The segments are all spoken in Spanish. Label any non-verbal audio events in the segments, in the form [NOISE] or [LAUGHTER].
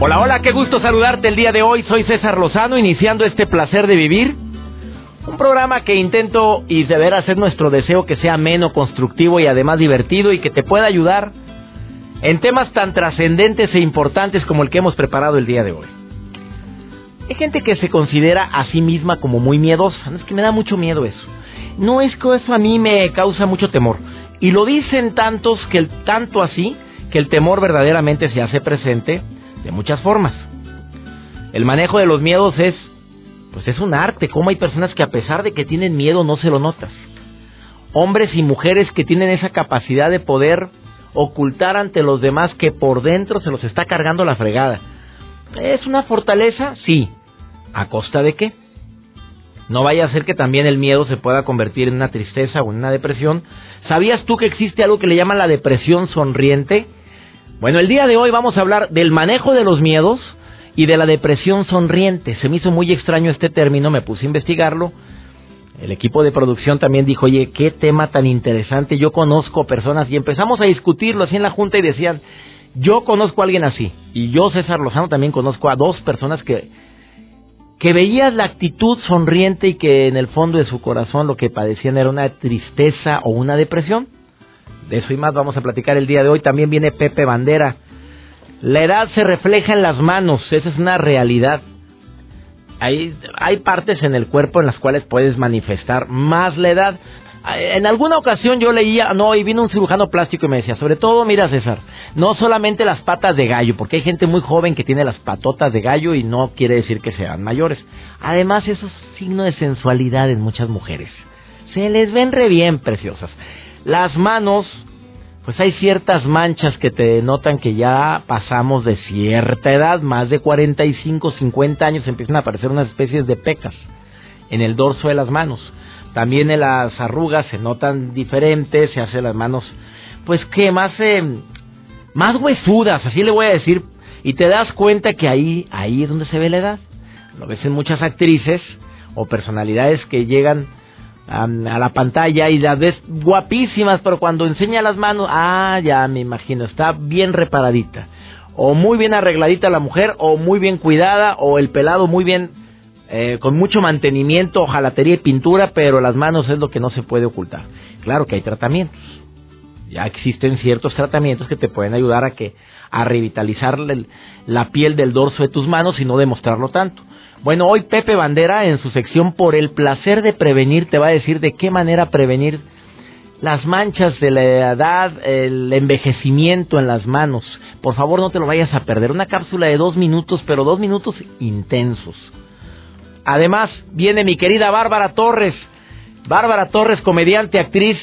Hola, hola, qué gusto saludarte el día de hoy. Soy César Lozano, iniciando este placer de vivir un programa que intento y deberá ser nuestro deseo que sea ameno, constructivo y además divertido y que te pueda ayudar en temas tan trascendentes e importantes como el que hemos preparado el día de hoy. Hay gente que se considera a sí misma como muy miedosa. No es que me da mucho miedo eso. No es que eso a mí me causa mucho temor. Y lo dicen tantos que el, tanto así que el temor verdaderamente se hace presente de muchas formas. El manejo de los miedos es pues es un arte. Cómo hay personas que a pesar de que tienen miedo no se lo notas. Hombres y mujeres que tienen esa capacidad de poder ocultar ante los demás que por dentro se los está cargando la fregada. ¿Es una fortaleza? Sí. ¿A costa de qué? No vaya a ser que también el miedo se pueda convertir en una tristeza o en una depresión. ¿Sabías tú que existe algo que le llaman la depresión sonriente? Bueno, el día de hoy vamos a hablar del manejo de los miedos, y de la depresión sonriente. Se me hizo muy extraño este término, me puse a investigarlo. El equipo de producción también dijo, oye, qué tema tan interesante, yo conozco personas y empezamos a discutirlo así en la junta y decían, yo conozco a alguien así. Y yo, César Lozano, también conozco a dos personas que, que veías la actitud sonriente y que en el fondo de su corazón lo que padecían era una tristeza o una depresión. De eso y más vamos a platicar el día de hoy. También viene Pepe Bandera la edad se refleja en las manos, esa es una realidad. Hay, hay partes en el cuerpo en las cuales puedes manifestar más la edad. En alguna ocasión yo leía, no, y vino un cirujano plástico y me decía, sobre todo, mira César, no solamente las patas de gallo, porque hay gente muy joven que tiene las patotas de gallo y no quiere decir que sean mayores. Además, eso es signo de sensualidad en muchas mujeres. Se les ven re bien preciosas. Las manos pues hay ciertas manchas que te notan que ya pasamos de cierta edad, más de 45, 50 años, empiezan a aparecer unas especies de pecas en el dorso de las manos. También en las arrugas se notan diferentes, se hacen las manos, pues que más, eh, más huesudas, así le voy a decir, y te das cuenta que ahí, ahí es donde se ve la edad. Lo ves en muchas actrices o personalidades que llegan a, la pantalla y las ves guapísimas, pero cuando enseña las manos, ah, ya me imagino, está bien reparadita. O muy bien arregladita la mujer, o muy bien cuidada, o el pelado muy bien, eh, con mucho mantenimiento, jalatería y pintura, pero las manos es lo que no se puede ocultar. Claro que hay tratamientos. Ya existen ciertos tratamientos que te pueden ayudar a que a revitalizar la piel del dorso de tus manos y no demostrarlo tanto. Bueno, hoy Pepe Bandera en su sección Por el placer de prevenir te va a decir de qué manera prevenir las manchas de la edad, el envejecimiento en las manos. Por favor, no te lo vayas a perder. Una cápsula de dos minutos, pero dos minutos intensos. Además, viene mi querida Bárbara Torres. Bárbara Torres, comediante, actriz,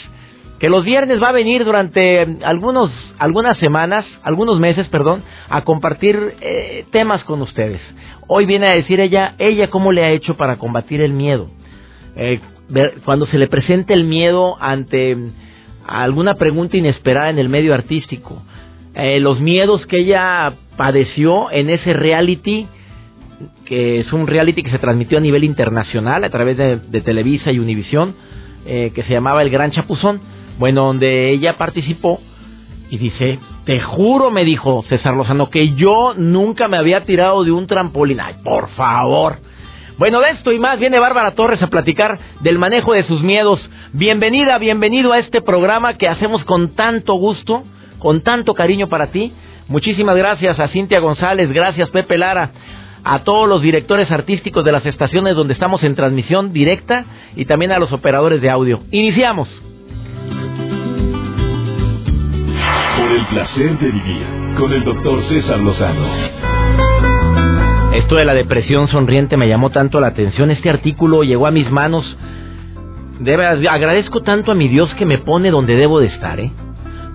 que los viernes va a venir durante algunos, algunas semanas, algunos meses, perdón, a compartir eh, temas con ustedes. Hoy viene a decir ella, ella cómo le ha hecho para combatir el miedo. Eh, cuando se le presenta el miedo ante alguna pregunta inesperada en el medio artístico, eh, los miedos que ella padeció en ese reality, que es un reality que se transmitió a nivel internacional a través de, Televisa y Univisión, eh, que se llamaba El Gran Chapuzón, bueno, donde ella participó y dice, te juro, me dijo César Lozano, que yo nunca me había tirado de un trampolín. Ay, por favor. Bueno, de esto y más viene Bárbara Torres a platicar del manejo de sus miedos. Bienvenida, bienvenido a este programa que hacemos con tanto gusto, con tanto cariño para ti. Muchísimas gracias a Cintia González, gracias Pepe Lara, a todos los directores artísticos de las estaciones donde estamos en transmisión directa y también a los operadores de audio. Iniciamos. El placer de vivir con el doctor César Lozano. Esto de la depresión sonriente me llamó tanto la atención. Este artículo llegó a mis manos. De agradezco tanto a mi Dios que me pone donde debo de estar, ¿eh?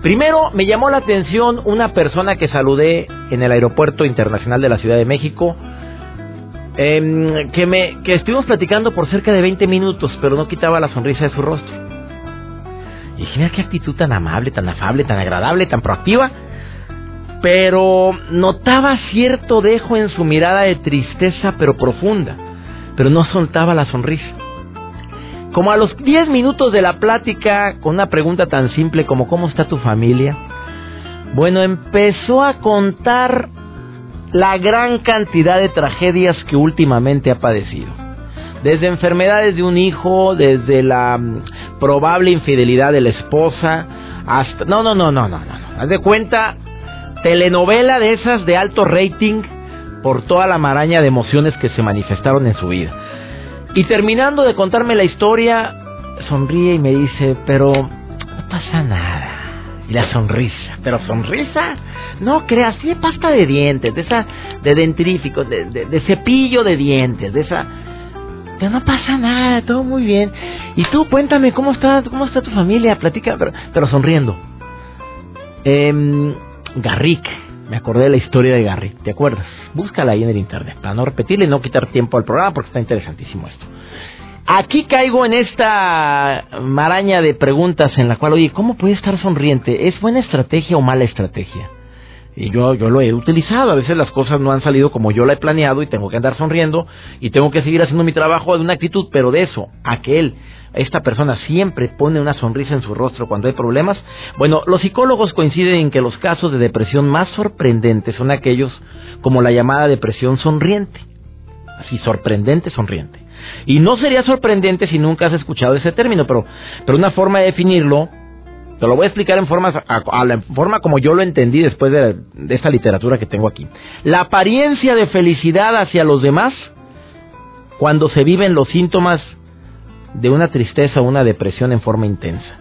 Primero, me llamó la atención una persona que saludé en el Aeropuerto Internacional de la Ciudad de México, em, que, me, que estuvimos platicando por cerca de 20 minutos, pero no quitaba la sonrisa de su rostro. Dije, mira qué actitud tan amable, tan afable, tan agradable, tan proactiva. Pero notaba cierto dejo en su mirada de tristeza, pero profunda. Pero no soltaba la sonrisa. Como a los 10 minutos de la plática, con una pregunta tan simple como ¿cómo está tu familia? Bueno, empezó a contar la gran cantidad de tragedias que últimamente ha padecido. Desde enfermedades de un hijo, desde la probable infidelidad de la esposa, hasta... No, no, no, no, no, no. Haz de cuenta, telenovela de esas de alto rating por toda la maraña de emociones que se manifestaron en su vida. Y terminando de contarme la historia, sonríe y me dice, pero no pasa nada. Y la sonrisa, pero sonrisa, no creas, de pasta de dientes, de esa, de dentrífico, de, de, cepillo de dientes, de esa, no pasa nada, todo muy bien. Y tú cuéntame cómo está, cómo está tu familia, platica, pero, pero sonriendo. Eh, Garrick, me acordé de la historia de Gary, ¿te acuerdas? Búscala ahí en el internet, para no repetirle y no quitar tiempo al programa porque está interesantísimo esto. Aquí caigo en esta maraña de preguntas en la cual, oye, ¿cómo puede estar sonriente? ¿Es buena estrategia o mala estrategia? Y yo, yo lo he utilizado. A veces las cosas no han salido como yo la he planeado y tengo que andar sonriendo y tengo que seguir haciendo mi trabajo de una actitud, pero de eso, a que él esta persona siempre pone una sonrisa en su rostro cuando hay problemas. Bueno, los psicólogos coinciden en que los casos de depresión más sorprendentes son aquellos como la llamada depresión sonriente. Así, sorprendente, sonriente. Y no sería sorprendente si nunca has escuchado ese término, pero, pero una forma de definirlo, te lo voy a explicar en forma, como yo lo entendí después de, de esta literatura que tengo aquí. La apariencia de felicidad hacia los demás cuando se viven los síntomas de una tristeza o una depresión en forma intensa.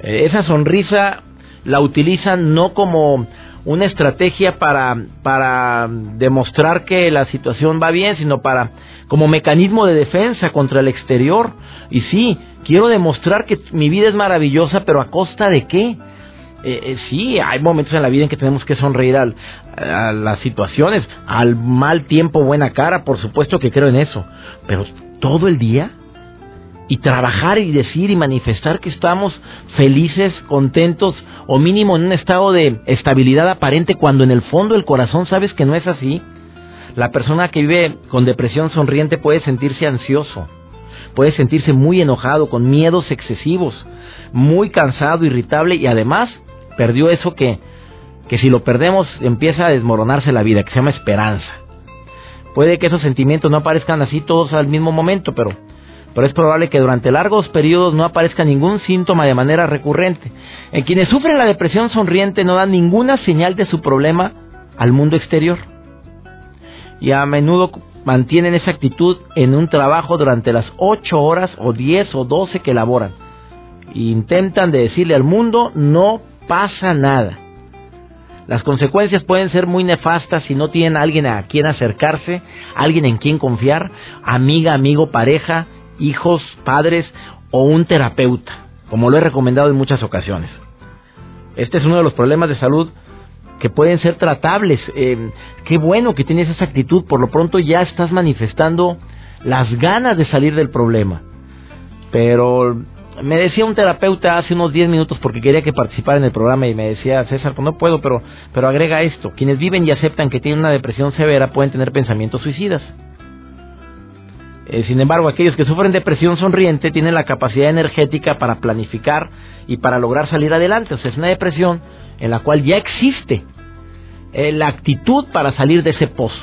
Eh, esa sonrisa la utilizan no como una estrategia para, para demostrar que la situación va bien, sino para como mecanismo de defensa contra el exterior. Y sí, quiero demostrar que mi vida es maravillosa, pero a costa de qué? Eh, eh, sí, hay momentos en la vida en que tenemos que sonreír al, a las situaciones, al mal tiempo, buena cara, por supuesto que creo en eso, pero todo el día y trabajar y decir y manifestar que estamos felices, contentos o mínimo en un estado de estabilidad aparente cuando en el fondo del corazón sabes que no es así. La persona que vive con depresión sonriente puede sentirse ansioso, puede sentirse muy enojado, con miedos excesivos, muy cansado, irritable y además perdió eso que, que si lo perdemos empieza a desmoronarse la vida, que se llama esperanza. Puede que esos sentimientos no aparezcan así todos al mismo momento, pero pero es probable que durante largos periodos no aparezca ningún síntoma de manera recurrente. En quienes sufren la depresión sonriente no dan ninguna señal de su problema al mundo exterior. Y a menudo mantienen esa actitud en un trabajo durante las 8 horas o 10 o 12 que elaboran. E intentan de decirle al mundo no pasa nada. Las consecuencias pueden ser muy nefastas si no tienen alguien a quien acercarse, alguien en quien confiar, amiga, amigo, pareja, hijos, padres o un terapeuta, como lo he recomendado en muchas ocasiones. Este es uno de los problemas de salud que pueden ser tratables. Eh, qué bueno que tienes esa actitud, por lo pronto ya estás manifestando las ganas de salir del problema. Pero me decía un terapeuta hace unos 10 minutos porque quería que participara en el programa y me decía, César, pues no puedo, pero, pero agrega esto, quienes viven y aceptan que tienen una depresión severa pueden tener pensamientos suicidas. Eh, sin embargo, aquellos que sufren depresión sonriente tienen la capacidad energética para planificar y para lograr salir adelante. O sea, es una depresión en la cual ya existe eh, la actitud para salir de ese pozo.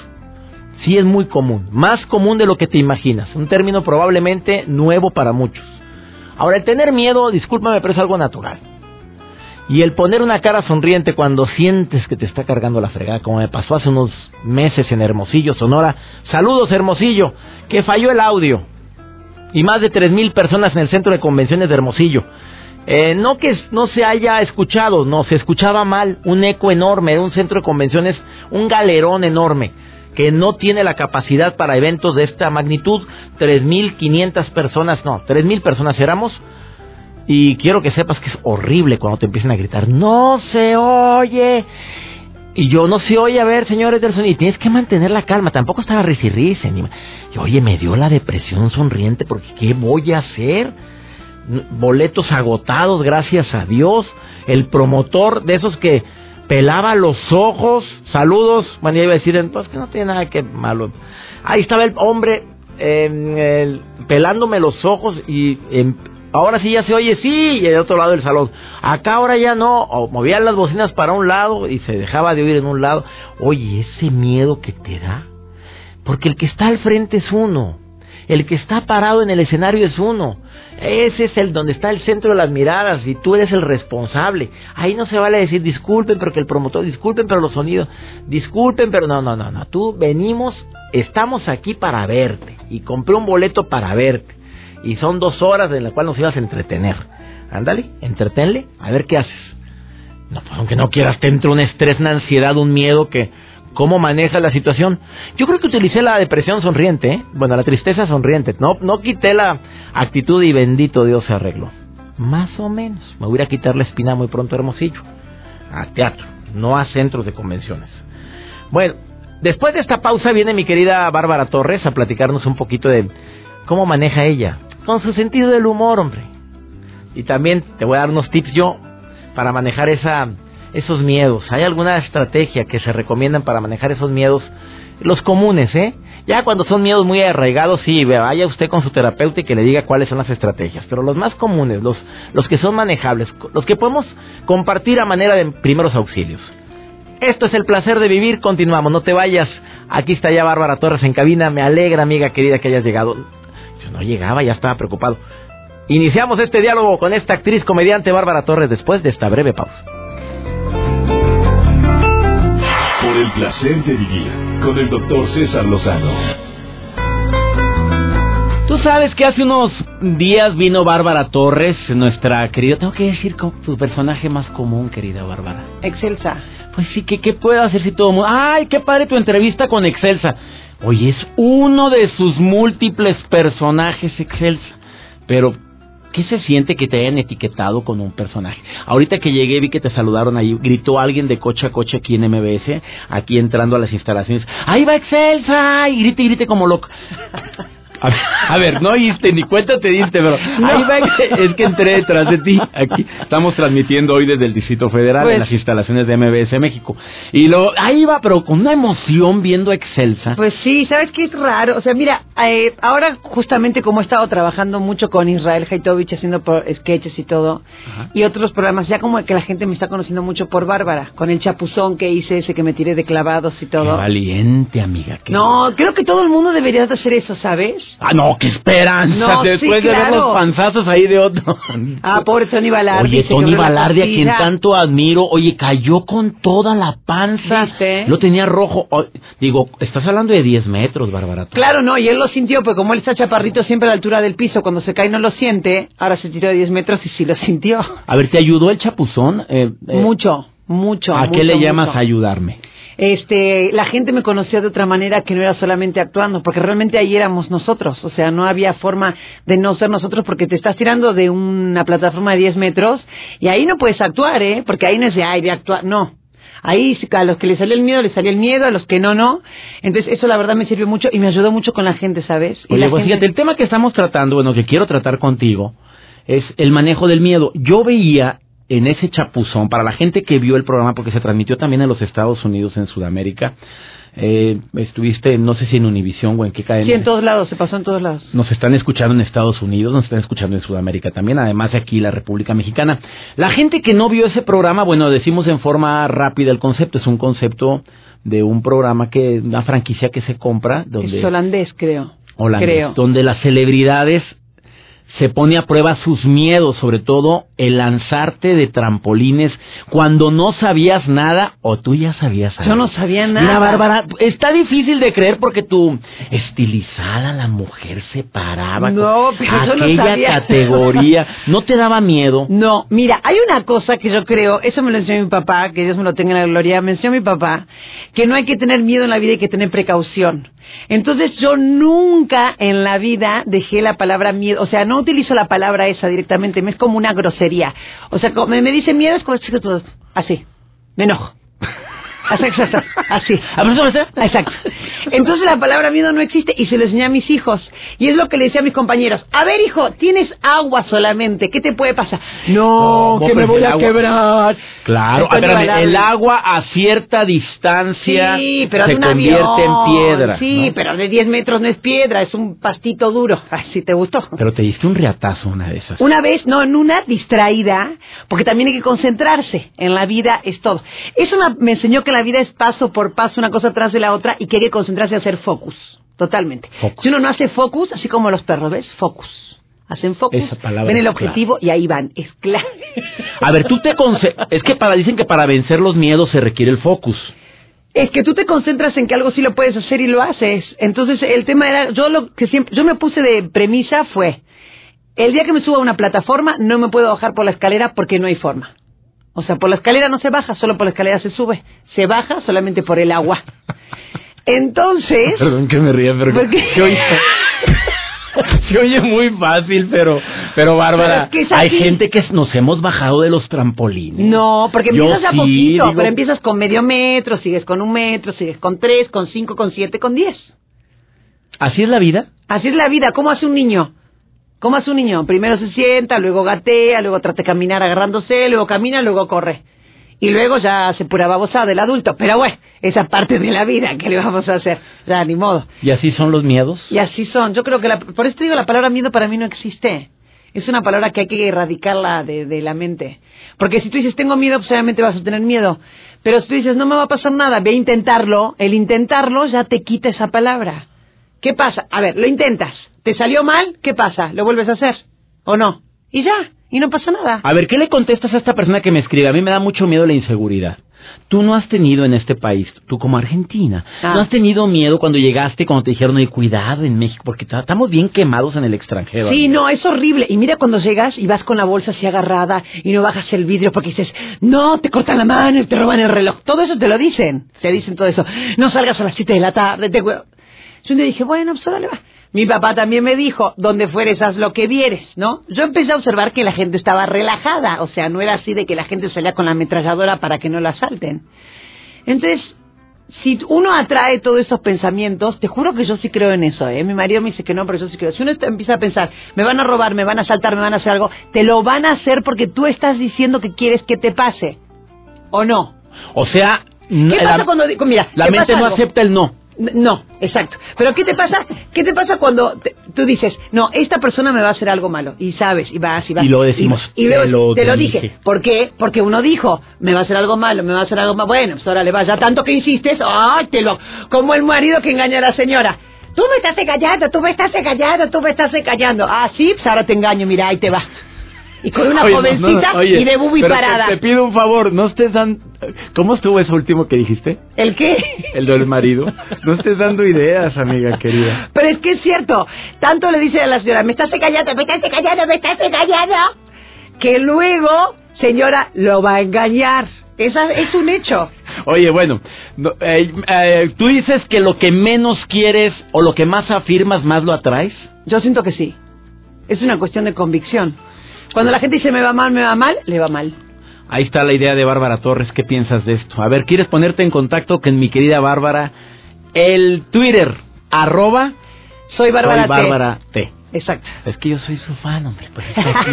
Sí es muy común, más común de lo que te imaginas. Un término probablemente nuevo para muchos. Ahora, el tener miedo, discúlpame, pero es algo natural. Y el poner una cara sonriente cuando sientes que te está cargando la fregada, como me pasó hace unos meses en Hermosillo, Sonora. Saludos, Hermosillo, que falló el audio. Y más de tres mil personas en el centro de convenciones de Hermosillo. Eh, no que no se haya escuchado, no, se escuchaba mal, un eco enorme, un centro de convenciones, un galerón enorme, que no tiene la capacidad para eventos de esta magnitud, tres mil quinientas personas, no, tres mil personas éramos, Y quiero que sepas que es horrible cuando te empiezan a gritar, no se oye. Y yo no se oye, a ver, señores del sonido, y tienes que mantener la calma, tampoco estaba risa y oye, me dio la depresión sonriente porque ¿qué voy a hacer? Boletos agotados, gracias a Dios. El promotor de esos que pelaba los ojos, saludos, bueno, iba a decir, entonces que no tiene nada que malo. Ahí estaba el hombre pelándome los ojos y em, ahora sí ya se oye, sí, y del otro lado del salón. Acá ahora ya no, o movían las bocinas para un lado y se dejaba de oír en un lado. Oye, ese miedo que te da, porque el que está al frente es uno, el que está parado en el escenario es uno. Ese es el donde está el centro de las miradas y tú eres el responsable. Ahí no se vale decir disculpen, pero que el promotor, disculpen, pero los sonidos, disculpen, pero no, no, no, no. Tú venimos, estamos aquí para verte y compré un boleto para verte. Y son dos horas en las cuales nos ibas a entretener. Ándale, entretenle, a ver qué haces. No, pues aunque no quieras, te entra un estrés, una ansiedad, un miedo que cómo maneja la situación. Yo creo que utilicé la depresión sonriente, ¿eh? bueno, la tristeza sonriente. No, no quité la actitud y bendito Dios se arregló. Más o menos. Me voy a quitar la espina muy pronto, Hermosillo. A teatro, no a centros de convenciones. Bueno, después de esta pausa viene mi querida Bárbara Torres a platicarnos un poquito de cómo maneja ella. Con su sentido del humor, hombre. Y también te voy a dar unos tips yo para manejar esa esos miedos? ¿Hay alguna estrategia que se recomiendan para manejar esos miedos? Los comunes, ¿eh? Ya cuando son miedos muy arraigados, sí, vaya usted con su terapeuta y que le diga cuáles son las estrategias. Pero los más comunes, los, los que son manejables, los que podemos compartir a manera de primeros auxilios. Esto es el placer de vivir. Continuamos, no te vayas. Aquí está ya Bárbara Torres en cabina. Me alegra, amiga querida, que hayas llegado. Yo no llegaba, ya estaba preocupado. Iniciamos este diálogo con esta actriz comediante Bárbara Torres después de esta breve pausa. el placer de vivir con el doctor César Lozano. Tú sabes que hace unos días vino Bárbara Torres, nuestra querida, tengo que decir tu personaje más común, querida Bárbara. Excelsa. Pues sí, ¿qué, qué puedo hacer si todo el mundo... ¡Ay, qué padre tu entrevista con Excelsa! Oye, es uno de sus múltiples personajes Excelsa. Pero ¿Qué se siente que te hayan etiquetado con un personaje? Ahorita que llegué vi que te saludaron ahí, gritó alguien de coche a coche aquí en MBS, aquí entrando a las instalaciones. ¡Ahí va Excelsa! Y grite grite como loco. A ver, no oíste ni cuenta te diste, pero ahí va, es que entré detrás de ti. Aquí estamos transmitiendo hoy desde el Distrito Federal en pues las instalaciones de MBS México. Y lo ahí va, pero con una emoción viendo Excelsa. Pues sí, ¿sabes qué es raro? O sea, mira, eh, ahora justamente como he estado trabajando mucho con Israel Haitovich haciendo sketches y todo, y otros programas, ya como que la gente me está conociendo mucho por Bárbara, con el chapuzón que hice, ese que me tiré de clavados y todo. Qué valiente, amiga. no, creo que todo el mundo debería de hacer eso, ¿sabes? Ah, no, qué esperanza. Después de ver los panzazos ahí de otro. Ah, pobre Tony Balardi. Oye, Tony Balardi, a quien tanto admiro. Oye, cayó con toda la panza. Lo tenía rojo. digo, estás hablando de 10 metros, Bárbara. Claro, no, y él lo sintió, pues como él está chaparrito siempre a la altura del piso, cuando se cae no lo siente. Ahora se tiró de 10 metros y sí lo sintió. A ver, ¿te ayudó el chapuzón? Eh, eh, mucho, mucho. ¿A qué le llamas ayudarme? Este, la gente me conocía de otra manera que no era solamente actuando, porque realmente ahí éramos nosotros, o sea, no había forma de no ser nosotros porque te estás tirando de una plataforma de 10 metros y ahí no puedes actuar, ¿eh? Porque ahí no es de, ay, de actuar, no. Ahí a los que les salió el miedo, les salió el miedo, a los que no, no. Entonces eso la verdad me sirvió mucho y me ayudó mucho con la gente, ¿sabes? Y pues fíjate, el tema que estamos tratando, bueno, que quiero tratar contigo, es el manejo del miedo. Yo veía en ese chapuzón, para la gente que vio el programa, porque se transmitió también en los Estados Unidos, en Sudamérica, eh, estuviste, no sé si en Univisión o en qué cadena. Sí, en todos lados, se pasó en todos lados. Nos están escuchando en Estados Unidos, nos están escuchando en Sudamérica también, además de aquí la República Mexicana. La gente que no vio ese programa, bueno, decimos en forma rápida el concepto, es un concepto de un programa que, una franquicia que se compra. Donde, es holandés, creo. Holandés, creo. donde las celebridades se pone a prueba sus miedos, sobre todo el lanzarte de trampolines cuando no sabías nada o tú ya sabías algo? Yo no sabía nada. Mira, Bárbara, está difícil de creer porque tu estilizada la mujer se paraba No, pero yo no aquella sabía. categoría. ¿No te daba miedo? No, mira, hay una cosa que yo creo, eso me lo enseñó mi papá, que Dios me lo tenga en la gloria, me enseñó mi papá, que no hay que tener miedo en la vida, hay que tener precaución. Entonces yo nunca en la vida dejé la palabra miedo, o sea, no utilizo la palabra esa directamente, me es como una grosería. O sea, como me, me dice miedo es como así, me enojo. Así, exacto, así. Exacto. Entonces la palabra miedo no existe y se lo enseñé a mis hijos. Y es lo que le decía a mis compañeros. A ver, hijo, tienes agua solamente. ¿Qué te puede pasar? No, No, que me voy a agua- quebrar. Claro, espérame, balable. el agua a cierta distancia Sí, pero se convierte avión. en piedra. Sí, ¿no? pero de 10 metros no es piedra, es un pastito duro. [LAUGHS] Ay, si te gustó. Pero te diste un riatazo una de esas. Una vez, no, en una distraída, porque también hay que concentrarse. En la vida es todo. Eso me enseñó que la vida es paso por paso, una cosa tras de la otra, y que hay que concentrarse y hacer focus. Totalmente. Focus. Si uno no hace focus, así como los perros, ¿ves? Focus. Hacen focus, ven el objetivo y ahí van. Es clave. A ver, tú te es que para dicen que para vencer los miedos se requiere el focus. Es que tú te concentras en que algo sí lo puedes hacer y lo haces. Entonces, el tema era, yo lo que siempre, yo me puse de premisa fue, el día que me suba a una plataforma, no me puedo bajar por la escalera porque no hay forma. O sea, por la escalera no se baja, solo por la escalera se sube. Se baja solamente por el agua. Entonces, [LAUGHS] Perdón que me ría, pero ¿Por qué? [LAUGHS] se oye, se oye muy fácil, pero pero Bárbara, Pero es que es hay gente que nos hemos bajado de los trampolines. no, porque Yo empiezas a sí, poquito, digo- pero empiezas con medio metro, sigues con un metro, sigues con tres, con cinco, con siete, con diez. ¿Así es la vida? Así es la vida. ¿Cómo hace un niño? ¿Cómo hace un niño? Primero se sienta, luego gatea, luego trata de caminar agarrándose, luego camina, luego corre. Y luego ya hace pura babosada del adulto. Pero bueno, esa parte de la vida, ¿qué le vamos a hacer? Ya, ni modo. ¿Y así son los miedos? Y así son. Yo creo que, la, por eso te digo, la palabra miedo para mí no existe. Es una palabra que hay que erradicarla de, de la mente. Porque si tú dices, tengo miedo, pues obviamente vas a tener miedo. Pero si tú dices, no me va a pasar nada, ve a intentarlo, el intentarlo ya te quita esa palabra. ¿Qué pasa? A ver, lo intentas. ¿Te salió mal? ¿Qué pasa? ¿Lo vuelves a hacer? ¿O no? Y ya, y no pasa nada. A ver, ¿qué le contestas a esta persona que me escribe? A mí me da mucho miedo la inseguridad. Tú no has tenido en este país, tú como Argentina, Ah. no has tenido miedo cuando llegaste, cuando te dijeron, oye, cuidado en México, porque ta- estamos bien quemados en el extranjero. Sí, amigo". no, es horrible. Y mira cuando llegas y vas con la bolsa así agarrada y no bajas el vidrio porque dices, no, te cortan la mano y te roban el reloj. Todo eso te lo dicen. Te dicen todo eso. No salgas a las 7 de la tarde. Te... hue-". Yo día dije, bueno, pues va. Mi papá también me dijo, donde fueres haz lo que vieres, ¿no? Yo empecé a observar que la gente estaba relajada. O sea, no era así de que la gente salía con la ametralladora para que no la asalten. Entonces, si uno atrae todos esos pensamientos, te juro que yo sí creo en eso, ¿eh? Mi marido me dice que no, pero yo sí creo. Si uno empieza a pensar, me van a robar, me van a asaltar, me van a hacer algo, te lo van a hacer porque tú estás diciendo que quieres que te pase. ¿O no? O sea, ¿Qué pasa cuando digo, mira, la te mente no acepta el no. No, exacto. Pero ¿qué te pasa? ¿Qué te pasa cuando te- tú dices, no, esta persona me va a hacer algo malo? Y sabes, y vas, y vas. Y luego decimos, y, luego te lo te lo dije. dije. ¿Por qué? Porque uno dijo, me va a hacer algo malo, me va a hacer algo malo. Bueno, pues ahora le vas, ya tanto que insistes, ¡ay, te lo! Como el marido que engaña a la señora. Tú me estás engañando, tú me estás engañando, tú me estás engañando. Ah, sí, pues ahora te engaño, mira, ahí te va. Y con una Oye, jovencita no, oye, y de bubi te- parada. Te, pido un favor, no estés dando... ¿Cómo estuvo eso último que dijiste? ¿El qué? El del marido. No estés dando ideas, amiga querida. Pero es que es cierto. Tanto le dice a la señora, me estás engañando, me estás engañando, me estás engañando. Que luego, señora, lo va a engañar. Esa es un hecho. Oye, bueno, no, eh, eh, tú dices que lo que menos quieres o lo que más afirmas, más lo atraes. Yo siento que sí. Es una cuestión de convicción. Cuando la gente dice me va mal, me va mal, le va mal. Ahí está la idea de Bárbara Torres. ¿Qué piensas de esto? A ver, ¿quieres ponerte en contacto con mi querida Bárbara? El Twitter, arroba Soy Bárbara soy T. Bárbara T. Exacto. Es que yo soy su fan, hombre. Pues aquí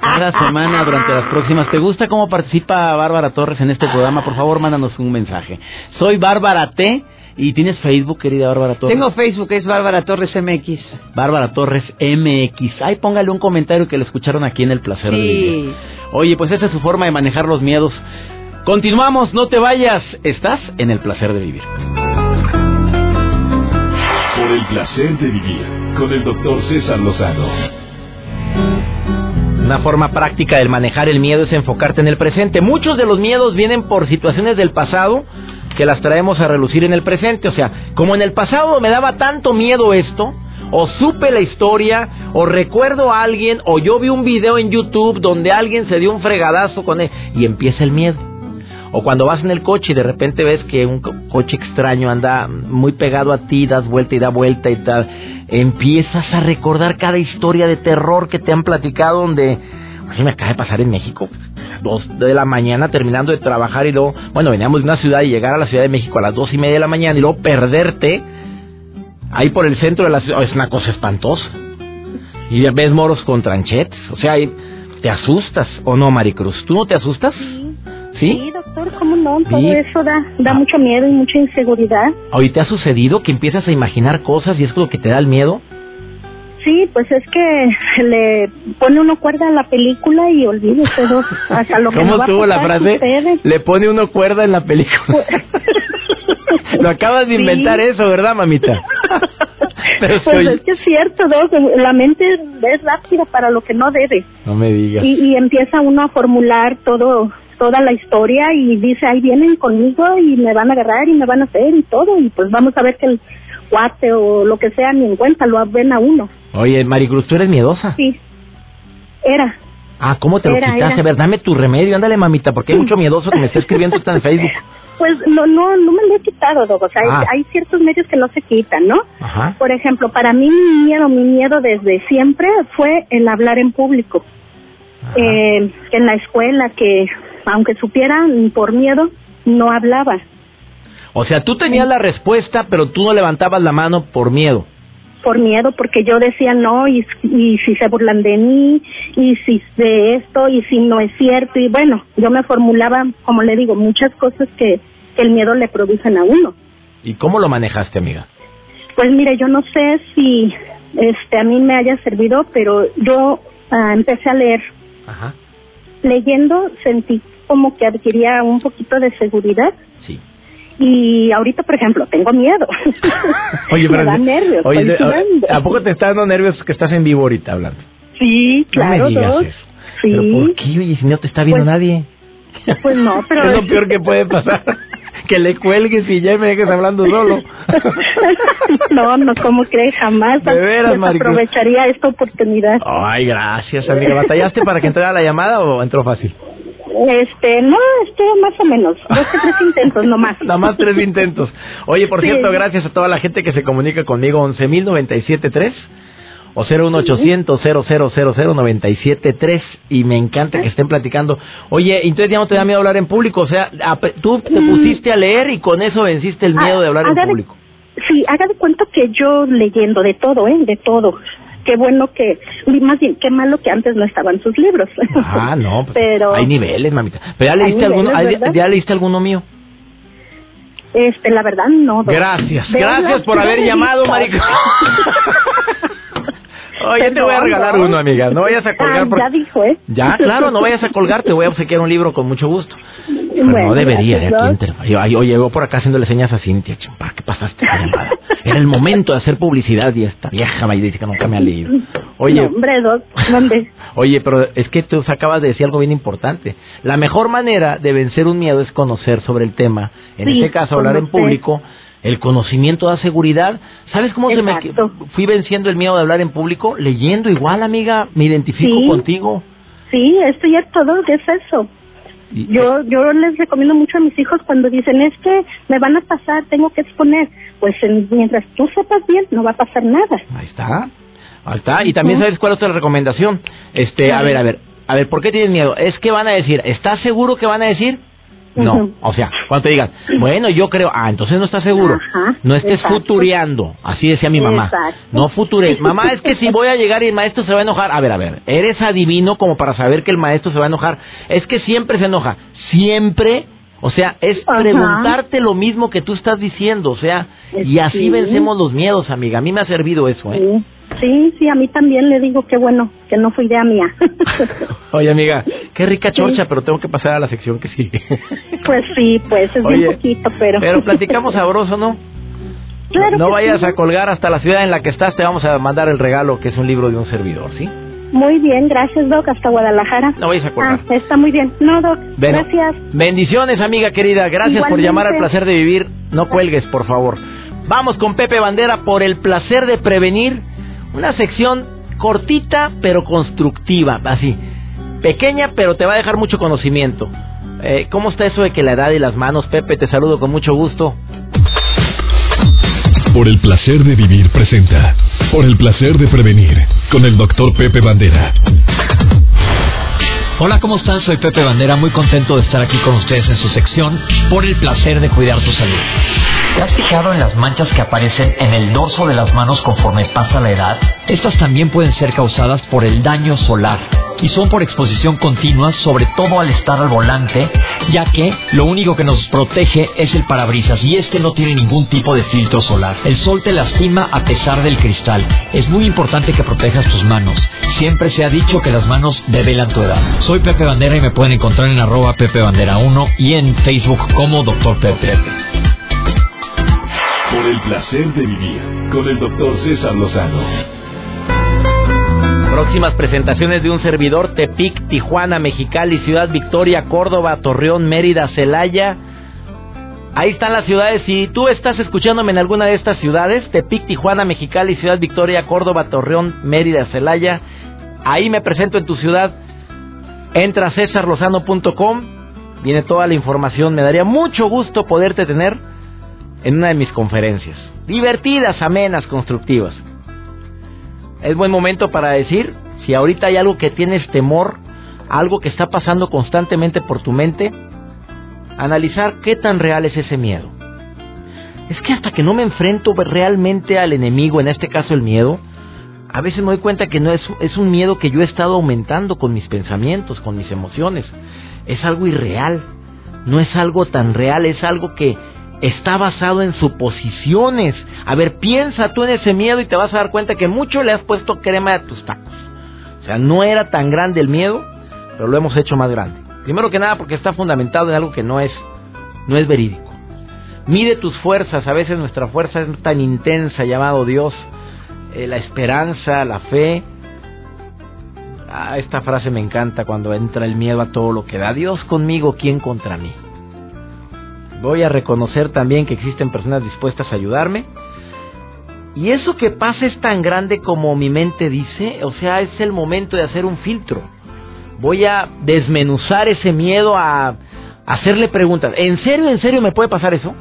cada semana durante las próximas. ¿Te gusta cómo participa Bárbara Torres en este programa? Por favor, mándanos un mensaje. Soy Bárbara T. ¿Y tienes Facebook, querida Bárbara Torres? Tengo Facebook, es Bárbara Torres MX. Bárbara Torres MX. Ay, póngale un comentario que lo escucharon aquí en El Placer de Sí. Vivir. Oye, pues esa es su forma de manejar los miedos. Continuamos, no te vayas. Estás en El Placer de Vivir. Por el placer de vivir con el doctor César Lozano. Una forma práctica de manejar el miedo es enfocarte en el presente. Muchos de los miedos vienen por situaciones del pasado que las traemos a relucir en el presente. O sea, como en el pasado me daba tanto miedo esto, o supe la historia, o recuerdo a alguien, o yo vi un video en YouTube donde alguien se dio un fregadazo con él, y empieza el miedo. O cuando vas en el coche y de repente ves que un coche extraño anda muy pegado a ti, das vuelta y da vuelta y tal, empiezas a recordar cada historia de terror que te han platicado donde, así me acaba de pasar en México, dos de la mañana terminando de trabajar y luego, bueno, veníamos de una ciudad y llegar a la Ciudad de México a las dos y media de la mañana y luego perderte ahí por el centro de la ciudad, es una cosa espantosa. Y ves moros con tranchetes, o sea, te asustas, ¿o no, Maricruz? ¿Tú no te asustas? ¿Sí? doctor, ¿cómo no? Todo eso da, da ah. mucho miedo y mucha inseguridad. ¿Hoy te ha sucedido que empiezas a imaginar cosas y es lo que te da el miedo? Sí, pues es que le pone uno cuerda a la película y olvídese hasta lo que ¿Cómo estuvo la frase? Le pone uno cuerda en la película. [LAUGHS] lo acabas de inventar eso, ¿verdad, mamita? [LAUGHS] Pero pues es que es cierto, la mente es rápida para lo que no debe. No me digas. Y, y empieza uno a formular todo toda la historia y dice, ahí vienen conmigo y me van a agarrar y me van a hacer y todo, y pues vamos a ver que el cuate o lo que sea ni en cuenta lo ven a uno. Oye, Maricruz, ¿tú eres miedosa? Sí, era. Ah, ¿cómo te lo quitaste? A ver, dame tu remedio, ándale, mamita, porque hay [LAUGHS] mucho miedoso que me está escribiendo en Facebook. [LAUGHS] Pues no, no, no me lo he quitado, Dogo. O sea, ah. hay, ciertos medios que no se quitan, ¿no? Ajá. Por ejemplo, para mí mi miedo, mi miedo desde siempre fue el hablar en público. Eh, en la escuela, que aunque supiera por miedo, no hablaba. O sea, tú tenías la respuesta, pero tú no levantabas la mano por miedo. Por miedo, porque yo decía no, y, y si se burlan de mí, y si de esto, y si no es cierto, y bueno, yo me formulaba, como le digo, muchas cosas que, el miedo le producen a uno. ¿Y cómo lo manejaste, amiga? Pues mire, yo no sé si este a mí me haya servido, pero yo ah, empecé a leer. Ajá. Leyendo sentí como que adquiría un poquito de seguridad. Sí. Y ahorita, por ejemplo, tengo miedo. [LAUGHS] oye, pero, Me da nervios. Oye, ¿a poco te está dando nervios que estás en vivo ahorita hablando? Sí, claro. No me Sí. ¿Pero por qué? Oye, si no te está viendo pues, nadie. Pues no, [LAUGHS] pero... es lo peor que puede [LAUGHS] pasar. que le cuelgues y ya me dejes hablando solo. no, no, como crees, jamás. De veras, Aprovecharía esta oportunidad. Ay, gracias, amiga. ¿Batallaste para que entrara la llamada o entró fácil? Este, no, este, más o menos. Dos que tres intentos nomás. [LAUGHS] Nada más tres intentos. Oye, por cierto, gracias a toda la gente que se comunica conmigo. 11.097.3 o 01800 0000973 y me encanta que estén platicando. Oye, entonces ya no te da miedo hablar en público, o sea, tú te mm. pusiste a leer y con eso venciste el miedo de hablar en público. sí, haga de cuenta que yo leyendo de todo, ¿eh? De todo qué bueno que, más bien, qué malo que antes no estaban sus libros. Ah, no, [LAUGHS] pues, pero hay niveles, mamita. ¿Pero ya leíste, alguno, ya, leíste alguno mío? Este, la verdad, no. Gracias, gracias por haber llamado, marica. [LAUGHS] Oye, te voy a regalar uno, amiga. No vayas a colgar. Ah, ya dijo, ¿eh? Ya, claro, no vayas a [LAUGHS] colgar. Te voy a obsequiar un libro con mucho gusto. No debería, ¿eh? Aquí Oye, oye, voy por acá haciéndole señas a Cintia. Chimpa, ¿qué pasaste? Era el momento de hacer publicidad y esta vieja me dice que nunca me ha leído. Oye. hombre, ¿dónde? [LAUGHS] Oye, pero es que tú acabas de decir algo bien importante. La mejor manera de vencer un miedo es conocer sobre el tema. En este caso, hablar en público el conocimiento da seguridad. ¿Sabes cómo se me fui venciendo el miedo de hablar en público? Leyendo igual, amiga, me identifico contigo. Sí, esto ya todo es eso. Yo yo les recomiendo mucho a mis hijos cuando dicen, es que me van a pasar, tengo que exponer. Pues mientras tú sepas bien, no va a pasar nada. Ahí está. Ahí está. Y también sabes cuál es otra recomendación. Este, a ver, a ver. A ver, ¿por qué tienes miedo? Es que van a decir, ¿estás seguro que van a decir? No, o sea, cuando te digan, bueno, yo creo, ah, entonces no estás seguro. no estés futureando, así decía mi mamá. No futures. [LAUGHS] mamá, es que si voy a llegar y el maestro se va a enojar. A ver, a ver, eres adivino como para saber que el maestro se va a enojar. Es que siempre se enoja. Siempre o sea, es preguntarte lo mismo que tú estás diciendo, o sea, y así vencemos los miedos, amiga. A mí me ha servido eso, ¿eh? Sí, sí, a mí también le digo que bueno, que no fue idea mía. [LAUGHS] Oye, amiga, qué rica chorcha, pero tengo que pasar a la sección que sigue. [LAUGHS] pues sí, pues es un poquito, pero... Pero [LAUGHS] platicamos sabroso, ¿no? Claro no vayas a colgar hasta la ciudad en la que estás, te vamos a mandar el regalo, que es un libro de un servidor, ¿sí? Muy bien, gracias, Doc. Hasta Guadalajara. No vais a acordar. Ah, está muy bien. No, Doc. gracias. Bendiciones, amiga querida. Gracias por llamar al placer de vivir. No cuelgues, por favor. Vamos con Pepe Bandera por el placer de prevenir. Una sección cortita pero constructiva, así. Pequeña pero te va a dejar mucho conocimiento. Eh, ¿Cómo está eso de que la edad y las manos, Pepe? Te saludo con mucho gusto. Por el placer de vivir presenta. Por el placer de prevenir. Con el doctor Pepe Bandera. Hola, ¿cómo están? Soy Pepe Bandera, muy contento de estar aquí con ustedes en su sección Por el placer de cuidar tu salud. ¿Te has fijado en las manchas que aparecen en el dorso de las manos conforme pasa la edad? Estas también pueden ser causadas por el daño solar y son por exposición continua, sobre todo al estar al volante, ya que lo único que nos protege es el parabrisas y este no tiene ningún tipo de filtro solar. El sol te lastima a pesar del cristal. Es muy importante que protejas tus manos. Siempre se ha dicho que las manos develan tu edad. Soy Pepe Bandera y me pueden encontrar en arroba Pepe Bandera 1 y en Facebook como Doctor Pepe. Por el placer de vivir con el doctor César Lozano. Próximas presentaciones de un servidor Tepic, Tijuana, Mexicali, Ciudad Victoria, Córdoba, Torreón, Mérida, Celaya. Ahí están las ciudades. Si tú estás escuchándome en alguna de estas ciudades, Tepic, Tijuana, Mexicali, Ciudad Victoria, Córdoba, Torreón, Mérida, Celaya, ahí me presento en tu ciudad. Entra a cesarlozano.com, viene toda la información. Me daría mucho gusto poderte tener en una de mis conferencias. Divertidas, amenas, constructivas es buen momento para decir, si ahorita hay algo que tienes temor, algo que está pasando constantemente por tu mente, analizar qué tan real es ese miedo. Es que hasta que no me enfrento realmente al enemigo, en este caso el miedo, a veces me doy cuenta que no es, es un miedo que yo he estado aumentando con mis pensamientos, con mis emociones. Es algo irreal, no es algo tan real, es algo que está basado en suposiciones. A ver, piensa tú en ese miedo y te vas a dar cuenta que mucho le has puesto crema a tus tacos. O sea, no era tan grande el miedo, pero lo hemos hecho más grande. Primero que nada porque está fundamentado en algo que no es no es verídico. Mide tus fuerzas, a veces nuestra fuerza es tan intensa llamado Dios, eh, la esperanza, la fe. Ah, esta frase me encanta cuando entra el miedo a todo lo que da. Dios conmigo, ¿quién contra mí? Voy a reconocer también que existen personas dispuestas a ayudarme. Y eso que pasa es tan grande como mi mente dice, o sea, es el momento de hacer un filtro. Voy a desmenuzar ese miedo a hacerle preguntas. ¿En serio, en serio me puede pasar eso?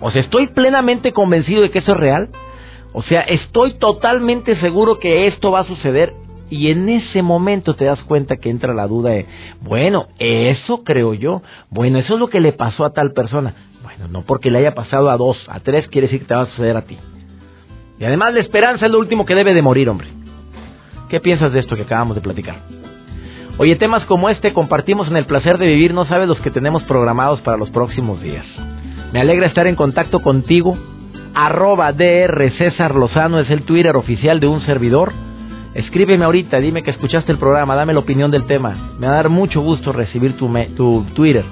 O sea, estoy plenamente convencido de que eso es real. O sea, estoy totalmente seguro que esto va a suceder. Y en ese momento te das cuenta que entra la duda de, bueno, eso creo yo, bueno, eso es lo que le pasó a tal persona. Bueno, no porque le haya pasado a dos, a tres, quiere decir que te va a suceder a ti. Y además la esperanza es lo último que debe de morir, hombre. ¿Qué piensas de esto que acabamos de platicar? Oye, temas como este compartimos en el placer de vivir, no sabes los que tenemos programados para los próximos días. Me alegra estar en contacto contigo. Arroba DR César Lozano es el Twitter oficial de un servidor. Escríbeme ahorita, dime que escuchaste el programa, dame la opinión del tema. Me va a dar mucho gusto recibir tu, tu Twitter.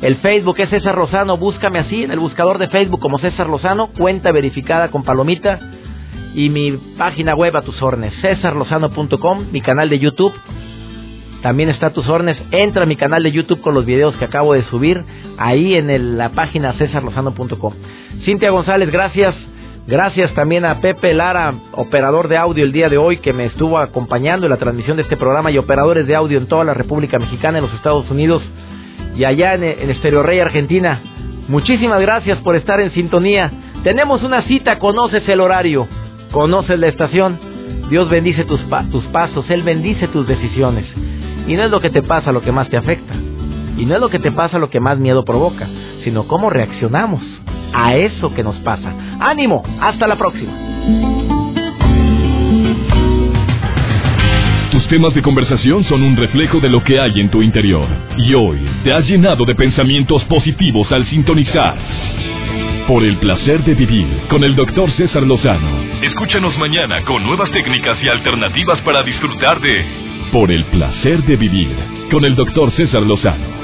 El Facebook es César Lozano, búscame así en el buscador de Facebook como César Lozano, cuenta verificada con palomita y mi página web a tus órdenes, cesarlozano.com, mi canal de YouTube. También está a tus órdenes. Entra a mi canal de YouTube con los videos que acabo de subir ahí en la página cesarlozano.com. Cintia González, gracias. Gracias también a Pepe Lara, operador de audio el día de hoy, que me estuvo acompañando en la transmisión de este programa y operadores de audio en toda la República Mexicana, en los Estados Unidos y allá en, Estereo Rey, Argentina. Muchísimas gracias por estar en sintonía. Tenemos una cita, conoces el horario, conoces la estación. Dios bendice tus, tus pasos, Él bendice tus decisiones. Y no es lo que te pasa lo que más te afecta. Y no es lo que te pasa lo que más miedo provoca, sino cómo reaccionamos a eso que nos pasa. Ánimo, hasta la próxima. Tus temas de conversación son un reflejo de lo que hay en tu interior. Y hoy te has llenado de pensamientos positivos al sintonizar. Por el placer de vivir con el doctor César Lozano. Escúchanos mañana con nuevas técnicas y alternativas para disfrutar de Por el placer de vivir con el doctor César Lozano.